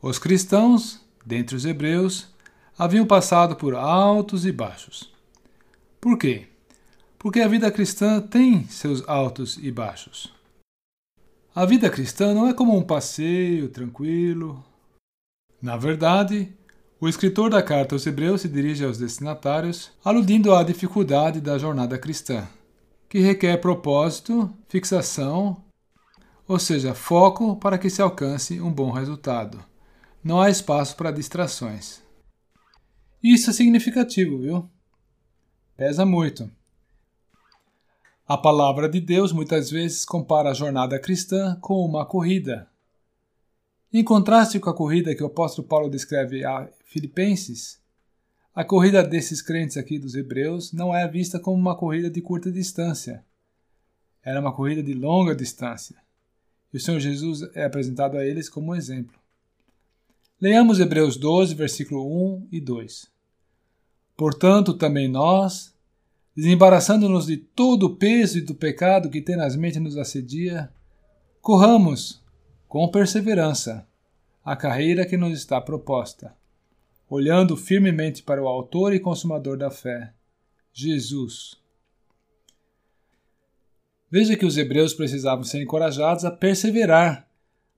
Os cristãos, dentre os hebreus, haviam passado por altos e baixos. Por quê? Porque a vida cristã tem seus altos e baixos. A vida cristã não é como um passeio tranquilo. Na verdade, o escritor da carta aos Hebreus se dirige aos destinatários, aludindo à dificuldade da jornada cristã, que requer propósito, fixação, ou seja, foco para que se alcance um bom resultado. Não há espaço para distrações. Isso é significativo, viu? Pesa muito. A palavra de Deus muitas vezes compara a jornada cristã com uma corrida. Em contraste com a corrida que o apóstolo Paulo descreve a Filipenses, a corrida desses crentes aqui dos Hebreus não é vista como uma corrida de curta distância. Era uma corrida de longa distância. E o Senhor Jesus é apresentado a eles como um exemplo. Leamos Hebreus 12, versículo 1 e 2. Portanto, também nós, desembaraçando-nos de todo o peso e do pecado que tenazmente nos assedia, corramos com perseverança a carreira que nos está proposta, olhando firmemente para o Autor e Consumador da fé, Jesus. Veja que os hebreus precisavam ser encorajados a perseverar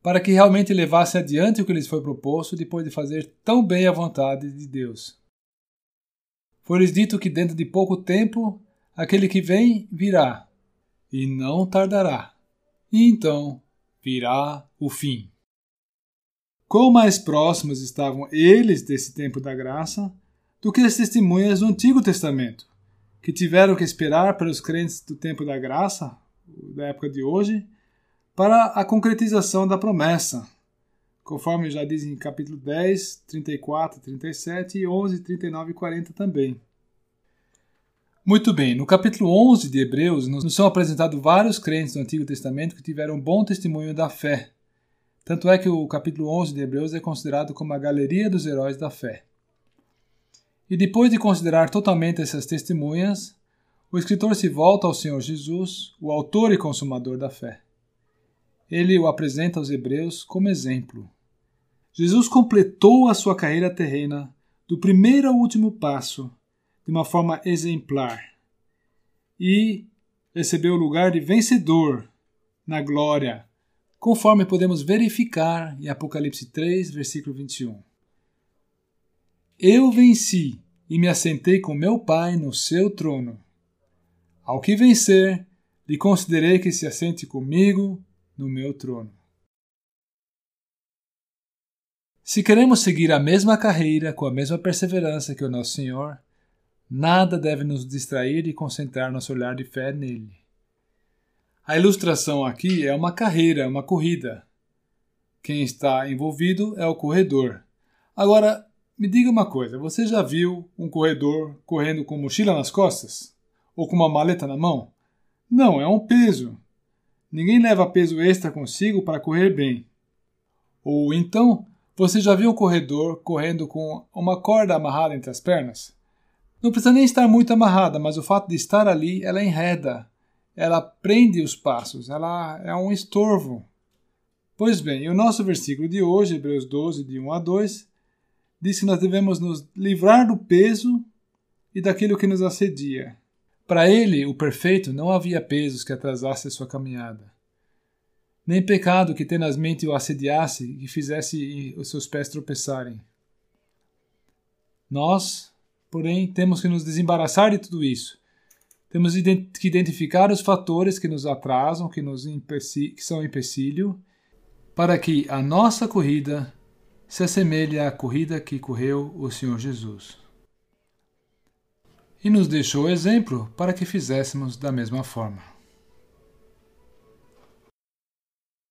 para que realmente levasse adiante o que lhes foi proposto depois de fazer tão bem a vontade de Deus. Foi-lhes dito que dentro de pouco tempo aquele que vem virá, e não tardará. E então virá o fim. Quão mais próximos estavam eles desse tempo da graça do que as testemunhas do Antigo Testamento, que tiveram que esperar pelos crentes do tempo da graça, da época de hoje, para a concretização da promessa, conforme já diz em capítulo 10, 34, 37 e 11, 39 e 40 também. Muito bem, no capítulo 11 de Hebreus nos são apresentados vários crentes do Antigo Testamento que tiveram bom testemunho da fé. Tanto é que o capítulo 11 de Hebreus é considerado como a galeria dos heróis da fé. E depois de considerar totalmente essas testemunhas, o escritor se volta ao Senhor Jesus, o autor e consumador da fé. Ele o apresenta aos hebreus como exemplo. Jesus completou a sua carreira terrena do primeiro ao último passo de uma forma exemplar e recebeu o lugar de vencedor na glória, conforme podemos verificar em Apocalipse 3, versículo 21. Eu venci e me assentei com meu Pai no seu trono. Ao que vencer, lhe considerei que se assente comigo no meu trono. Se queremos seguir a mesma carreira com a mesma perseverança que o nosso Senhor, nada deve nos distrair e concentrar nosso olhar de fé nele. A ilustração aqui é uma carreira, uma corrida. Quem está envolvido é o corredor. Agora, me diga uma coisa: você já viu um corredor correndo com mochila nas costas? Ou com uma maleta na mão? Não, é um peso. Ninguém leva peso extra consigo para correr bem. Ou então, você já viu um corredor correndo com uma corda amarrada entre as pernas? Não precisa nem estar muito amarrada, mas o fato de estar ali, ela enreda, ela prende os passos, ela é um estorvo. Pois bem, o nosso versículo de hoje, Hebreus 12, de 1 a 2, diz que nós devemos nos livrar do peso e daquilo que nos assedia. Para ele, o perfeito, não havia pesos que atrasassem a sua caminhada nem pecado que tenazmente o assediasse e fizesse os seus pés tropeçarem. Nós, porém, temos que nos desembaraçar de tudo isso. Temos que identificar os fatores que nos atrasam, que, nos que são empecilho, para que a nossa corrida se assemelhe à corrida que correu o Senhor Jesus. E nos deixou exemplo para que fizéssemos da mesma forma.